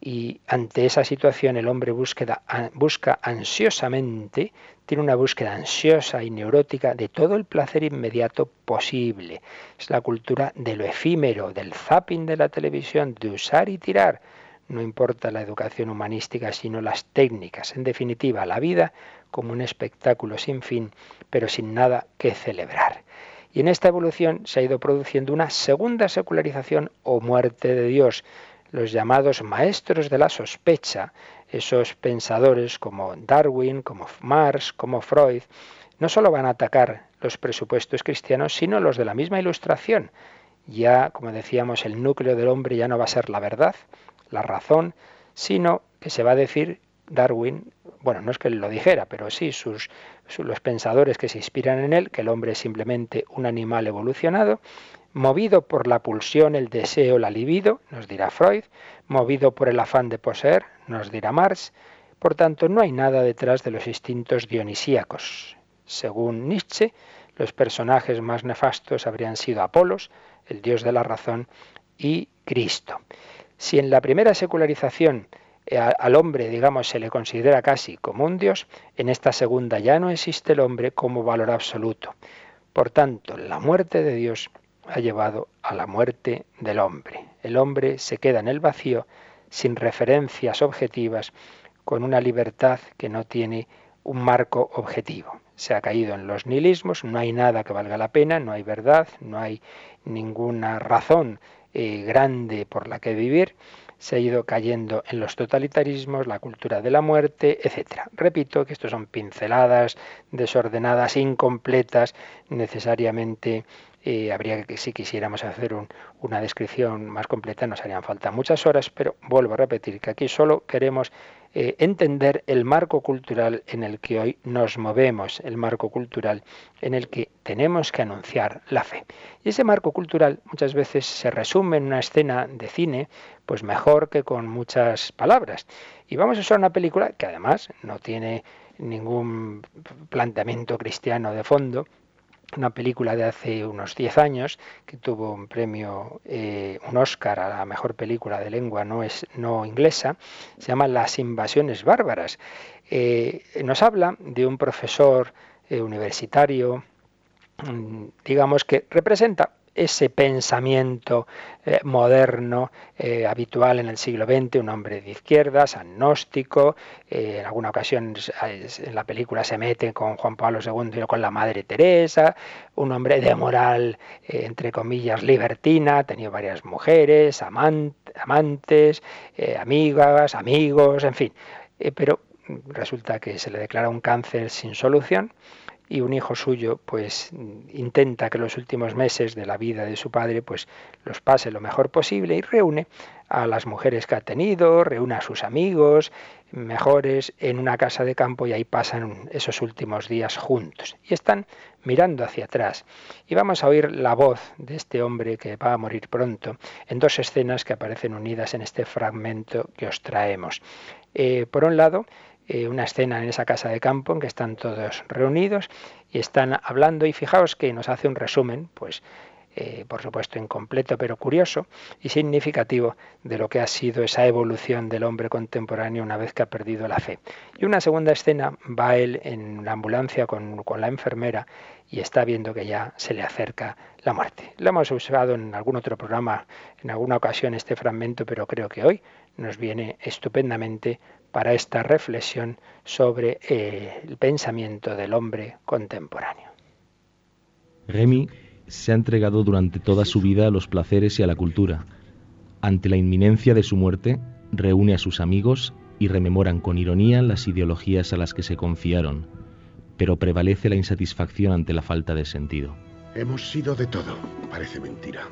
y ante esa situación el hombre busca ansiosamente, tiene una búsqueda ansiosa y neurótica de todo el placer inmediato posible. Es la cultura de lo efímero, del zapping de la televisión, de usar y tirar. No importa la educación humanística, sino las técnicas. En definitiva, la vida como un espectáculo sin fin, pero sin nada que celebrar. Y en esta evolución se ha ido produciendo una segunda secularización o muerte de Dios los llamados maestros de la sospecha, esos pensadores como Darwin, como Marx, como Freud, no solo van a atacar los presupuestos cristianos, sino los de la misma ilustración. Ya, como decíamos, el núcleo del hombre ya no va a ser la verdad, la razón, sino que se va a decir Darwin, bueno, no es que lo dijera, pero sí sus, los pensadores que se inspiran en él, que el hombre es simplemente un animal evolucionado, movido por la pulsión, el deseo, la libido, nos dirá Freud, movido por el afán de poseer, nos dirá Marx. Por tanto, no hay nada detrás de los instintos dionisíacos. Según Nietzsche, los personajes más nefastos habrían sido Apolos, el dios de la razón, y Cristo. Si en la primera secularización al hombre, digamos, se le considera casi como un dios, en esta segunda ya no existe el hombre como valor absoluto. Por tanto, la muerte de Dios ha llevado a la muerte del hombre. El hombre se queda en el vacío sin referencias objetivas, con una libertad que no tiene un marco objetivo. Se ha caído en los nihilismos, no hay nada que valga la pena, no hay verdad, no hay ninguna razón eh, grande por la que vivir, se ha ido cayendo en los totalitarismos, la cultura de la muerte, etc. Repito que esto son pinceladas desordenadas, incompletas, necesariamente habría que, si quisiéramos hacer una descripción más completa, nos harían falta muchas horas, pero vuelvo a repetir que aquí solo queremos eh, entender el marco cultural en el que hoy nos movemos, el marco cultural en el que tenemos que anunciar la fe. Y ese marco cultural muchas veces se resume en una escena de cine, pues mejor que con muchas palabras. Y vamos a usar una película que además no tiene ningún planteamiento cristiano de fondo, una película de hace unos 10 años que tuvo un premio, eh, un Oscar a la mejor película de lengua no, es, no inglesa, se llama Las invasiones bárbaras. Eh, nos habla de un profesor eh, universitario, mm, digamos que representa ese pensamiento eh, moderno eh, habitual en el siglo XX, un hombre de izquierdas, agnóstico, en alguna ocasión en la película se mete con Juan Pablo II y con la Madre Teresa, un hombre de moral, entre comillas, libertina, ha tenido varias mujeres, amantes, amigas, amigos, en fin, pero resulta que se le declara un cáncer sin solución y un hijo suyo pues intenta que los últimos meses de la vida de su padre pues los pase lo mejor posible y reúne a las mujeres que ha tenido, reúne a sus amigos mejores en una casa de campo y ahí pasan esos últimos días juntos y están mirando hacia atrás y vamos a oír la voz de este hombre que va a morir pronto en dos escenas que aparecen unidas en este fragmento que os traemos. Eh, por un lado, eh, una escena en esa casa de campo en que están todos reunidos y están hablando y fijaos que nos hace un resumen, pues eh, por supuesto incompleto pero curioso y significativo de lo que ha sido esa evolución del hombre contemporáneo una vez que ha perdido la fe. Y una segunda escena va él en una ambulancia con, con la enfermera y está viendo que ya se le acerca la muerte. Lo hemos usado en algún otro programa, en alguna ocasión este fragmento, pero creo que hoy nos viene estupendamente para esta reflexión sobre eh, el pensamiento del hombre contemporáneo. Se ha entregado durante toda su vida a los placeres y a la cultura. Ante la inminencia de su muerte, reúne a sus amigos y rememoran con ironía las ideologías a las que se confiaron, pero prevalece la insatisfacción ante la falta de sentido. Hemos sido de todo, parece mentira.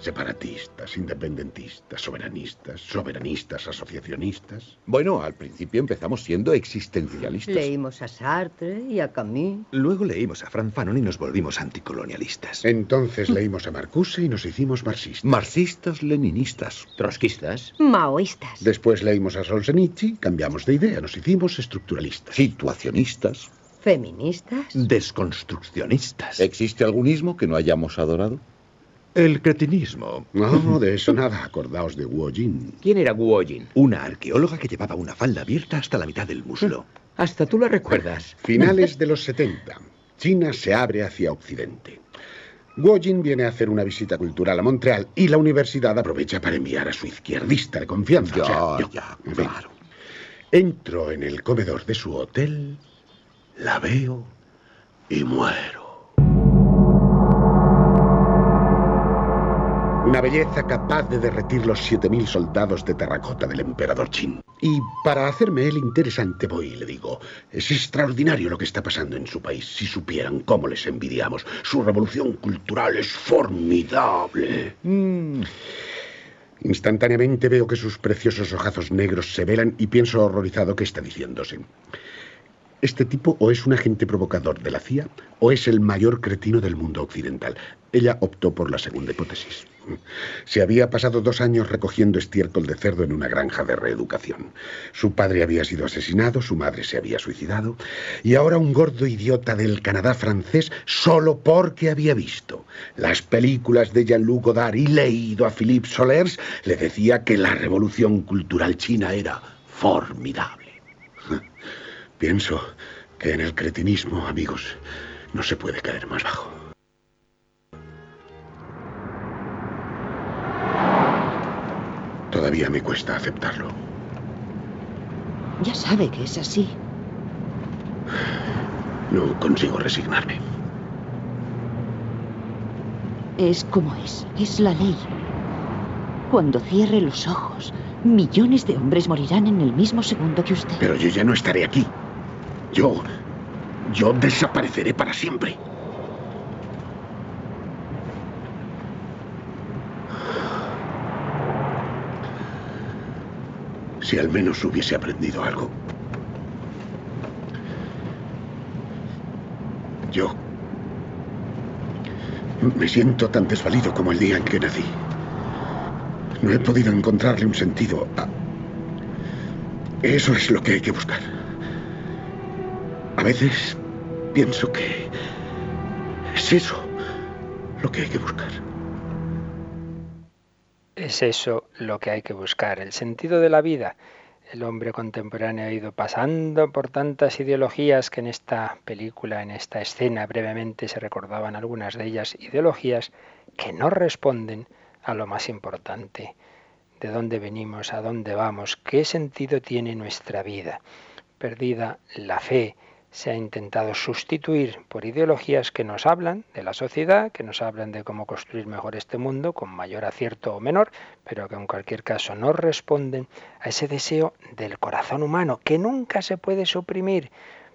Separatistas, independentistas, soberanistas, soberanistas, asociacionistas. Bueno, al principio empezamos siendo existencialistas. Leímos a Sartre y a Camus. Luego leímos a Franz Fanon y nos volvimos anticolonialistas. Entonces leímos a Marcuse y nos hicimos marxistas. Marxistas, leninistas, trotskistas, maoístas. Después leímos a Solzhenitsyn, cambiamos de idea, nos hicimos estructuralistas. Situacionistas. Feministas. Desconstruccionistas. ¿Existe algún ismo que no hayamos adorado? El cretinismo. No, de eso nada. Acordaos de Guo Jin. ¿Quién era Guo Jin? Una arqueóloga que llevaba una falda abierta hasta la mitad del muslo. Hasta tú la recuerdas. Finales de los 70. China se abre hacia Occidente. Guo Jin viene a hacer una visita cultural a Montreal y la universidad aprovecha para enviar a su izquierdista de confianza. Ya, ya, claro. Entro en el comedor de su hotel, la veo y muero. Una belleza capaz de derretir los 7.000 soldados de terracota del emperador Qin. Y para hacerme él interesante voy y le digo, es extraordinario lo que está pasando en su país. Si supieran cómo les envidiamos. Su revolución cultural es formidable. Mm. Instantáneamente veo que sus preciosos ojazos negros se velan y pienso horrorizado que está diciéndose. Este tipo o es un agente provocador de la CIA o es el mayor cretino del mundo occidental. Ella optó por la segunda hipótesis. Se había pasado dos años recogiendo estiércol de cerdo en una granja de reeducación. Su padre había sido asesinado, su madre se había suicidado, y ahora un gordo idiota del Canadá francés solo porque había visto las películas de Jean-Luc Godard y leído a Philippe Solers, le decía que la revolución cultural china era formidable. Pienso que en el cretinismo, amigos, no se puede caer más bajo. Todavía me cuesta aceptarlo. Ya sabe que es así. No consigo resignarme. Es como es. Es la ley. Cuando cierre los ojos, millones de hombres morirán en el mismo segundo que usted. Pero yo ya no estaré aquí. Yo... Yo desapareceré para siempre. Si al menos hubiese aprendido algo. Yo... Me siento tan desvalido como el día en que nací. No he podido encontrarle un sentido a... Eso es lo que hay que buscar. A veces pienso que es eso lo que hay que buscar. Es eso lo que hay que buscar, el sentido de la vida, el hombre contemporáneo ha ido pasando por tantas ideologías que en esta película, en esta escena brevemente se recordaban algunas de ellas, ideologías que no responden a lo más importante, de dónde venimos, a dónde vamos, qué sentido tiene nuestra vida. Perdida la fe, se ha intentado sustituir por ideologías que nos hablan de la sociedad, que nos hablan de cómo construir mejor este mundo, con mayor acierto o menor, pero que en cualquier caso no responden a ese deseo del corazón humano, que nunca se puede suprimir.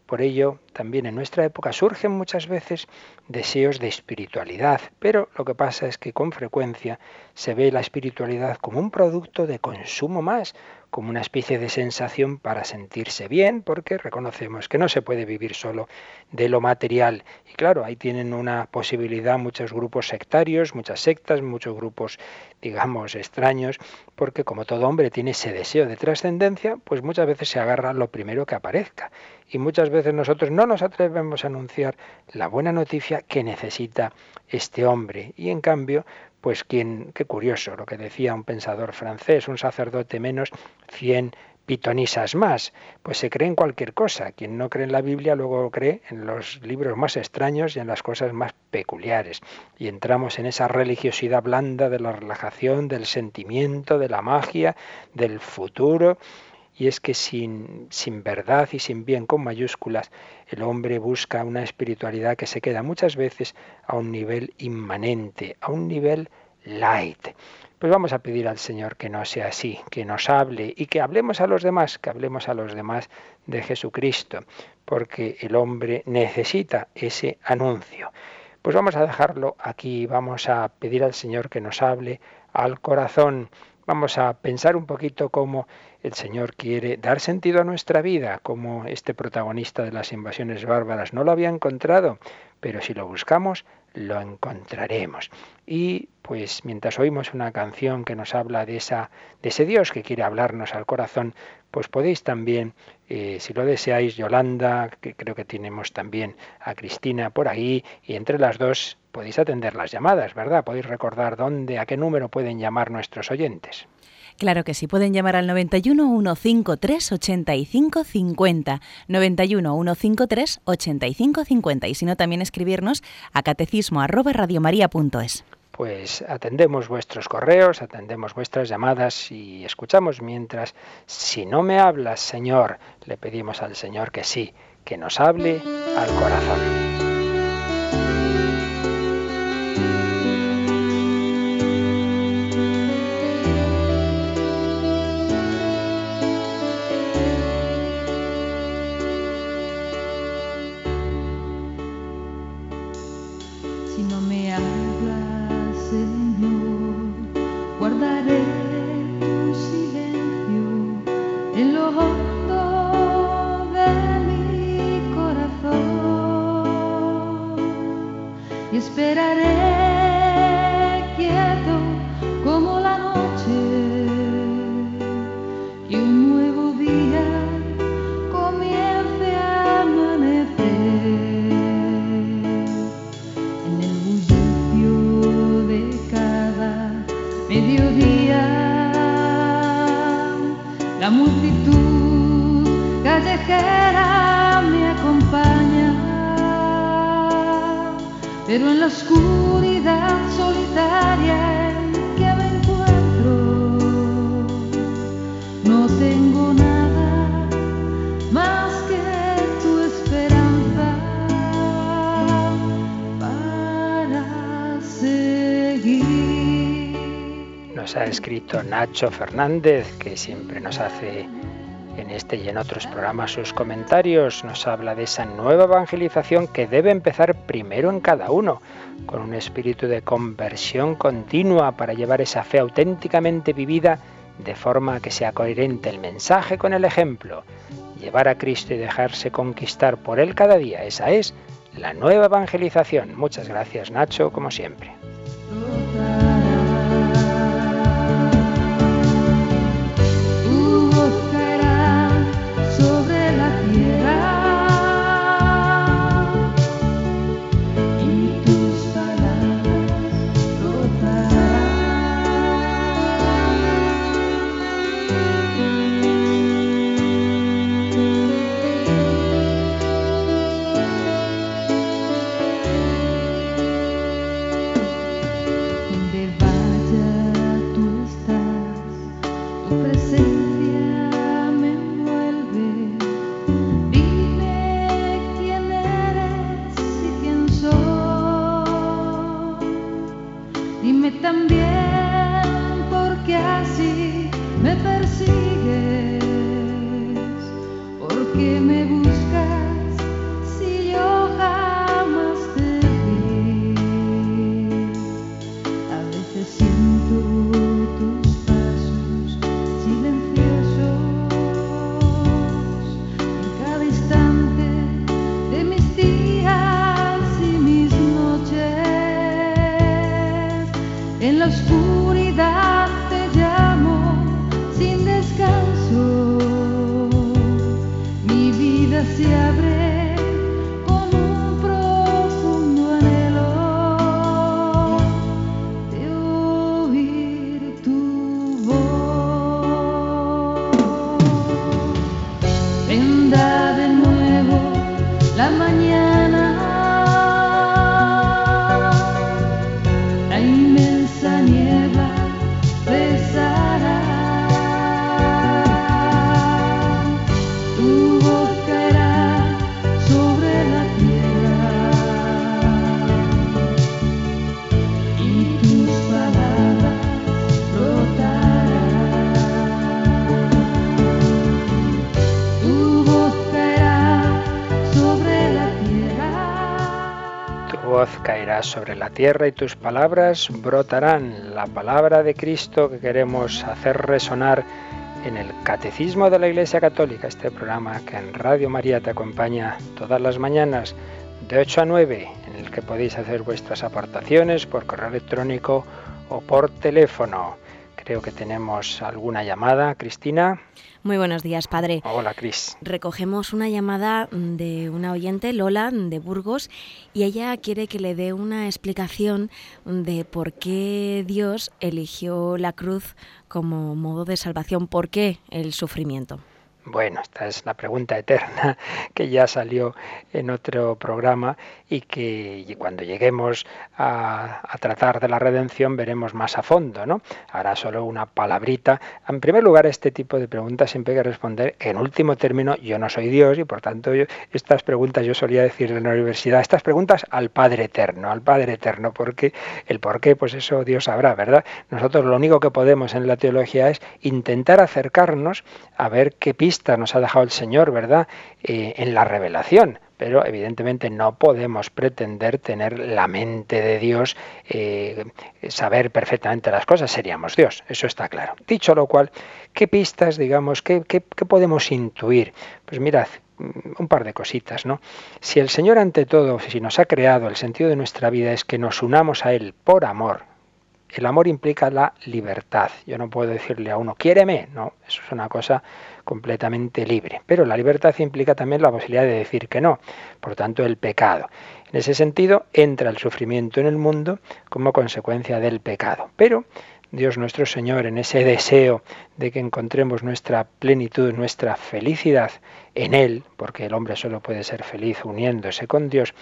Por ello, también en nuestra época surgen muchas veces deseos de espiritualidad, pero lo que pasa es que con frecuencia se ve la espiritualidad como un producto de consumo más, como una especie de sensación para sentirse bien, porque reconocemos que no se puede vivir solo de lo material. Y claro, ahí tienen una posibilidad muchos grupos sectarios, muchas sectas, muchos grupos, digamos, extraños, porque como todo hombre tiene ese deseo de trascendencia, pues muchas veces se agarra lo primero que aparezca. Y muchas veces nosotros no nos atrevemos a anunciar la buena noticia que necesita este hombre. Y en cambio, pues quien, qué curioso lo que decía un pensador francés, un sacerdote menos, cien pitonisas más, pues se cree en cualquier cosa. Quien no cree en la Biblia luego cree en los libros más extraños y en las cosas más peculiares. Y entramos en esa religiosidad blanda de la relajación, del sentimiento, de la magia, del futuro. Y es que sin, sin verdad y sin bien con mayúsculas, el hombre busca una espiritualidad que se queda muchas veces a un nivel inmanente, a un nivel light. Pues vamos a pedir al Señor que no sea así, que nos hable y que hablemos a los demás, que hablemos a los demás de Jesucristo, porque el hombre necesita ese anuncio. Pues vamos a dejarlo aquí, vamos a pedir al Señor que nos hable al corazón. Vamos a pensar un poquito cómo el Señor quiere dar sentido a nuestra vida, como este protagonista de las invasiones bárbaras no lo había encontrado, pero si lo buscamos, lo encontraremos. Y pues mientras oímos una canción que nos habla de, esa, de ese Dios que quiere hablarnos al corazón, pues podéis también, eh, si lo deseáis, Yolanda, que creo que tenemos también a Cristina por ahí, y entre las dos podéis atender las llamadas, ¿verdad? Podéis recordar dónde, a qué número pueden llamar nuestros oyentes. Claro que sí, pueden llamar al 91 153 85 50, 91 153 85 50 y si no también escribirnos a catecismo. Pues atendemos vuestros correos, atendemos vuestras llamadas y escuchamos mientras, si no me hablas, Señor, le pedimos al Señor que sí, que nos hable al corazón. Nacho Fernández, que siempre nos hace en este y en otros programas sus comentarios, nos habla de esa nueva evangelización que debe empezar primero en cada uno, con un espíritu de conversión continua para llevar esa fe auténticamente vivida de forma que sea coherente el mensaje con el ejemplo. Llevar a Cristo y dejarse conquistar por Él cada día, esa es la nueva evangelización. Muchas gracias Nacho, como siempre. La tierra y tus palabras brotarán. La palabra de Cristo que queremos hacer resonar en el Catecismo de la Iglesia Católica, este programa que en Radio María te acompaña todas las mañanas de 8 a 9, en el que podéis hacer vuestras aportaciones por correo electrónico o por teléfono. Creo que tenemos alguna llamada, Cristina. Muy buenos días, padre. Hola, Cris. Recogemos una llamada de una oyente, Lola, de Burgos, y ella quiere que le dé una explicación de por qué Dios eligió la cruz como modo de salvación, por qué el sufrimiento. Bueno, esta es la pregunta eterna que ya salió en otro programa y que cuando lleguemos a, tratar de la redención veremos más a fondo, ¿no? Ahora solo una palabrita. En primer lugar, este tipo de preguntas siempre hay que responder en último término, yo no soy Dios y por tanto estas preguntas yo solía decir en la universidad, estas preguntas al Padre Eterno, al Padre Eterno, porque el por qué, pues eso Dios sabrá, ¿verdad? Nosotros lo único que podemos en la teología es intentar acercarnos a ver qué nos ha dejado el Señor, ¿verdad? Eh, en la revelación. Pero evidentemente no podemos pretender tener la mente de Dios, eh, saber perfectamente las cosas, seríamos Dios, eso está claro. Dicho lo cual, ¿qué pistas, digamos, qué, qué podemos intuir? Pues mirad, mm, un par de cositas, ¿no? Si el Señor ante todo, si nos ha creado, el sentido de nuestra vida es que nos unamos a Él por amor, el amor implica la libertad. Yo no puedo decirle a uno, quiéreme, no, eso es una cosa completamente libre. Pero la libertad implica también la posibilidad de decir que no, por tanto el pecado. En ese sentido entra el sufrimiento en el mundo como consecuencia del pecado. Pero Dios nuestro Señor, en ese deseo de que encontremos nuestra plenitud, nuestra felicidad en Él, porque el hombre solo puede ser feliz uniéndose con Dios,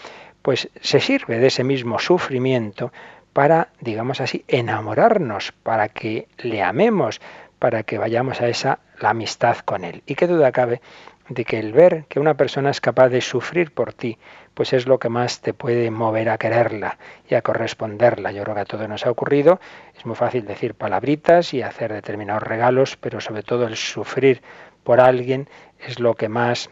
pues se sirve de ese mismo sufrimiento para, digamos así, enamorarnos, para que le amemos, para que vayamos a esa la amistad con Él. Y qué duda cabe de que el ver que una persona es capaz de sufrir por ti, pues es lo que más te puede mover a quererla y a corresponderla. Yo creo que a todos nos ha ocurrido. Es muy fácil decir palabritas y hacer determinados regalos, pero sobre todo el sufrir por alguien es lo que más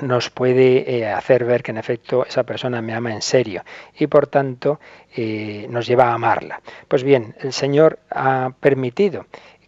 nos puede eh, hacer ver que en efecto esa persona me ama en serio y por tanto eh, nos lleva a amarla. Pues bien, el Señor ha permitido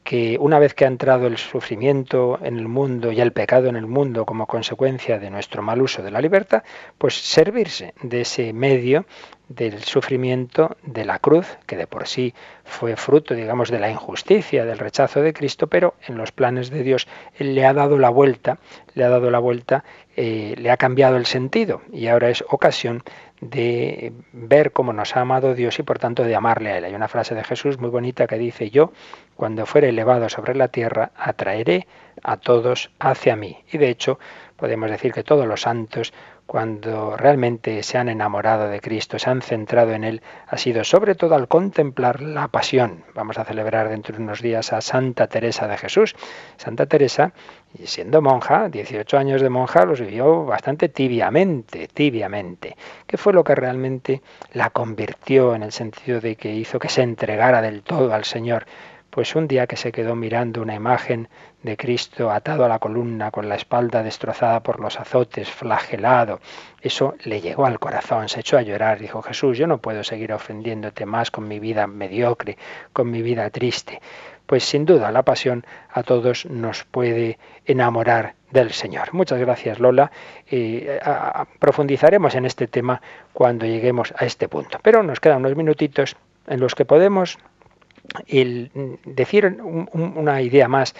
que una vez que ha entrado el sufrimiento en el mundo y el pecado en el mundo como consecuencia de nuestro mal uso de la libertad, pues servirse de ese medio del sufrimiento de la cruz, que de por sí fue fruto, digamos, de la injusticia, del rechazo de Cristo, pero en los planes de Dios Él le ha dado la vuelta, le ha dado la vuelta, eh, le ha cambiado el sentido y ahora es ocasión de ver cómo nos ha amado Dios y por tanto de amarle a Él. Hay una frase de Jesús muy bonita que dice, yo, cuando fuere elevado sobre la tierra, atraeré a todos hacia mí. Y de hecho, podemos decir que todos los santos cuando realmente se han enamorado de Cristo, se han centrado en Él, ha sido sobre todo al contemplar la pasión. Vamos a celebrar dentro de unos días a Santa Teresa de Jesús. Santa Teresa, siendo monja, 18 años de monja, los vivió bastante tibiamente, tibiamente. ¿Qué fue lo que realmente la convirtió en el sentido de que hizo que se entregara del todo al Señor? Pues un día que se quedó mirando una imagen de Cristo atado a la columna, con la espalda destrozada por los azotes, flagelado, eso le llegó al corazón, se echó a llorar, dijo Jesús, yo no puedo seguir ofendiéndote más con mi vida mediocre, con mi vida triste. Pues sin duda la pasión a todos nos puede enamorar del Señor. Muchas gracias Lola. Eh, profundizaremos en este tema cuando lleguemos a este punto. Pero nos quedan unos minutitos en los que podemos el decir una idea más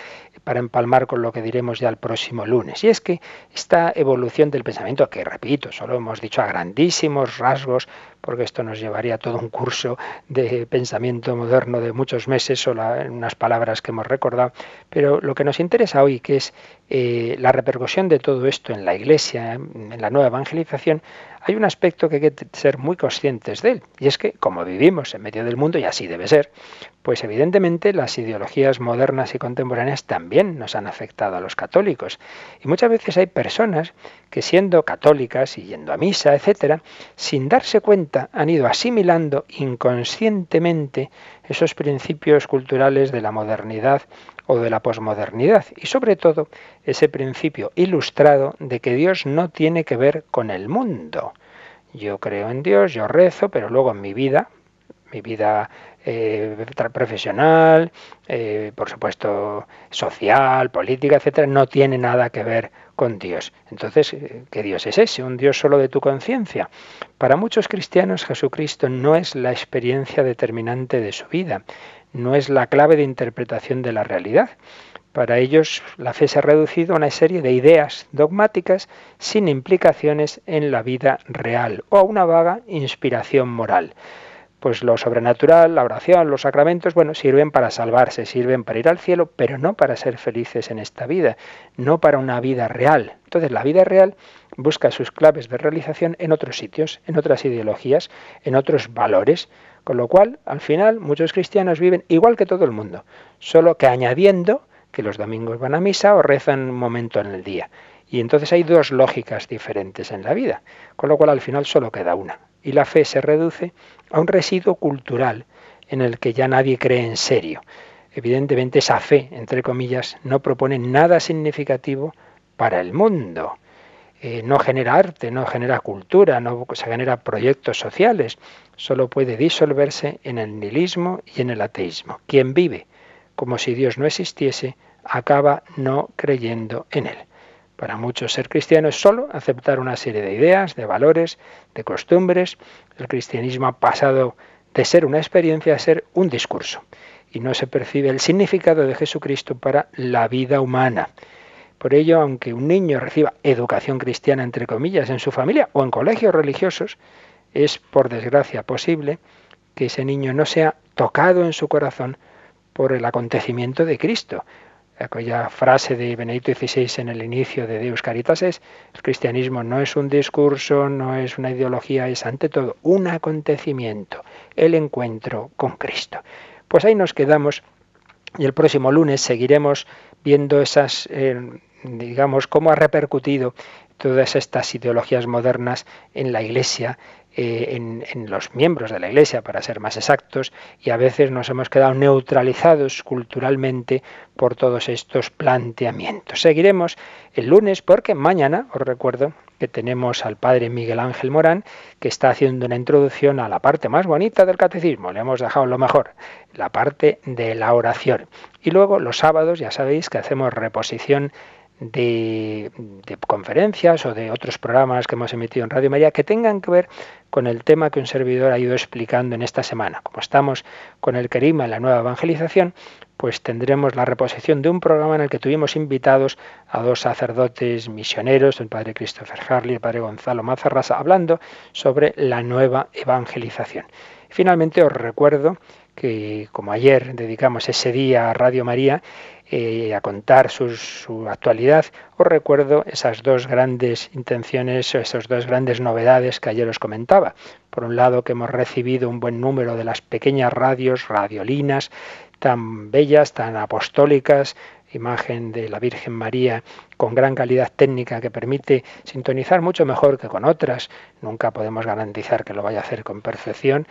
para empalmar con lo que diremos ya el próximo lunes. Y es que esta evolución del pensamiento, que repito, solo hemos dicho a grandísimos rasgos, porque esto nos llevaría a todo un curso de pensamiento moderno de muchos meses, solo en unas palabras que hemos recordado, pero lo que nos interesa hoy, que es eh, la repercusión de todo esto en la Iglesia, en la nueva evangelización, hay un aspecto que hay que ser muy conscientes de él, y es que como vivimos en medio del mundo, y así debe ser, pues evidentemente las ideologías modernas y contemporáneas también nos han afectado a los católicos. Y muchas veces hay personas que siendo católicas y yendo a misa, etcétera, sin darse cuenta han ido asimilando inconscientemente esos principios culturales de la modernidad o de la posmodernidad y sobre todo ese principio ilustrado de que Dios no tiene que ver con el mundo. Yo creo en Dios, yo rezo, pero luego en mi vida, mi vida eh, profesional, eh, por supuesto social, política, etcétera, no tiene nada que ver con Dios. Entonces, eh, ¿qué Dios es ese? ¿Un Dios solo de tu conciencia? Para muchos cristianos, Jesucristo no es la experiencia determinante de su vida no es la clave de interpretación de la realidad. Para ellos la fe se ha reducido a una serie de ideas dogmáticas sin implicaciones en la vida real o a una vaga inspiración moral. Pues lo sobrenatural, la oración, los sacramentos, bueno, sirven para salvarse, sirven para ir al cielo, pero no para ser felices en esta vida, no para una vida real. Entonces la vida real busca sus claves de realización en otros sitios, en otras ideologías, en otros valores. Con lo cual, al final, muchos cristianos viven igual que todo el mundo, solo que añadiendo que los domingos van a misa o rezan un momento en el día. Y entonces hay dos lógicas diferentes en la vida, con lo cual al final solo queda una. Y la fe se reduce a un residuo cultural en el que ya nadie cree en serio. Evidentemente esa fe, entre comillas, no propone nada significativo para el mundo. Eh, no genera arte, no genera cultura, no se genera proyectos sociales, solo puede disolverse en el nihilismo y en el ateísmo. Quien vive como si Dios no existiese, acaba no creyendo en él. Para muchos ser cristiano es solo aceptar una serie de ideas, de valores, de costumbres. El cristianismo ha pasado de ser una experiencia a ser un discurso y no se percibe el significado de Jesucristo para la vida humana. Por ello, aunque un niño reciba educación cristiana, entre comillas, en su familia o en colegios religiosos, es, por desgracia, posible que ese niño no sea tocado en su corazón por el acontecimiento de Cristo. Aquella frase de Benedicto XVI en el inicio de Deus Caritas es, el cristianismo no es un discurso, no es una ideología, es ante todo un acontecimiento, el encuentro con Cristo. Pues ahí nos quedamos y el próximo lunes seguiremos viendo esas eh, digamos, cómo ha repercutido todas estas ideologías modernas en la Iglesia, eh, en, en, los miembros de la Iglesia, para ser más exactos, y a veces nos hemos quedado neutralizados culturalmente por todos estos planteamientos. Seguiremos el lunes porque mañana, os recuerdo, que tenemos al padre Miguel Ángel Morán, que está haciendo una introducción a la parte más bonita del catecismo. Le hemos dejado lo mejor, la parte de la oración. Y luego los sábados, ya sabéis que hacemos reposición de, conferencias o de otros programas que hemos emitido en Radio María que tengan que ver con el tema que un servidor ha ido explicando en esta semana. Como estamos con el Kerima en la nueva evangelización, pues tendremos la reposición de un programa en el que tuvimos invitados a dos sacerdotes misioneros, el padre Christopher Harley y el padre Gonzalo Mazarrasa, hablando sobre la nueva evangelización. Finalmente os recuerdo que como ayer dedicamos ese día a Radio María, eh, a contar su actualidad, os recuerdo esas dos grandes intenciones, esas dos grandes novedades que ayer os comentaba. Por un lado, que hemos recibido un buen número de las pequeñas radios, radiolinas, tan bellas, tan apostólicas, imagen de la Virgen María con gran calidad técnica que permite sintonizar mucho mejor que con otras. Nunca podemos garantizar que lo vaya a hacer con perfección,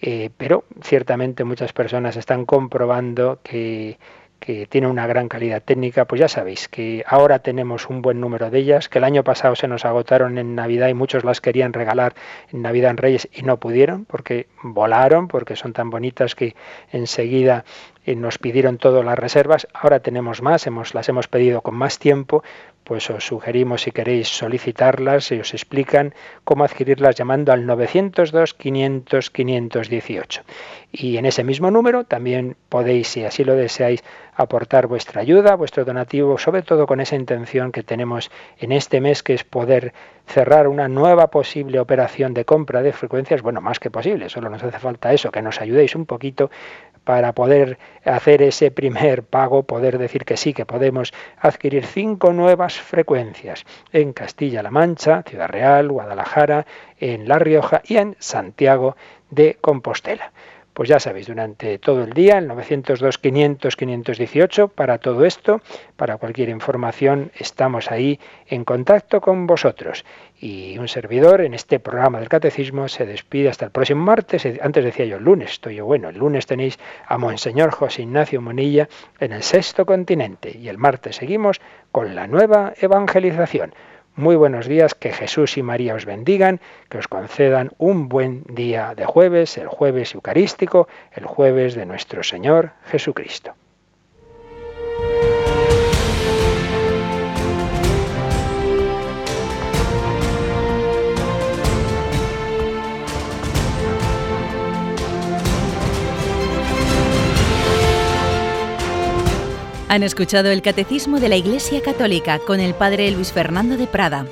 eh, pero ciertamente muchas personas están comprobando que que tiene una gran calidad técnica, pues ya sabéis que ahora tenemos un buen número de ellas, que el año pasado se nos agotaron en Navidad y muchos las querían regalar en Navidad en Reyes y no pudieron porque volaron, porque son tan bonitas que enseguida eh, nos pidieron todas las reservas. Ahora tenemos más, las hemos pedido con más tiempo, pues os sugerimos si queréis solicitarlas y os explican cómo adquirirlas llamando al 902 500 518. Y en ese mismo número también podéis, si así lo deseáis, aportar vuestra ayuda, vuestro donativo, sobre todo con esa intención que tenemos en este mes, que es poder cerrar una nueva posible operación de compra de frecuencias, bueno, más que posible, solo nos hace falta eso, que nos ayudéis un poquito para poder hacer ese primer pago, poder decir que sí, que podemos adquirir cinco nuevas frecuencias en Castilla-La Mancha, Ciudad Real, Guadalajara, en La Rioja y en Santiago de Compostela. Pues ya sabéis, durante todo el día, el 902-500-518, para todo esto, para cualquier información, estamos ahí en contacto con vosotros. Y un servidor en este programa del Catecismo se despide hasta el próximo martes. Antes decía yo el lunes, estoy yo bueno. El lunes tenéis a Monseñor José Ignacio Monilla en el sexto continente. Y el martes seguimos con la nueva evangelización. Muy buenos días, que Jesús y María os bendigan, que os concedan un buen día de jueves, el jueves eucarístico, el jueves de nuestro Señor Jesucristo. Han escuchado el Catecismo de la Iglesia Católica con el Padre Luis Fernando de Prada.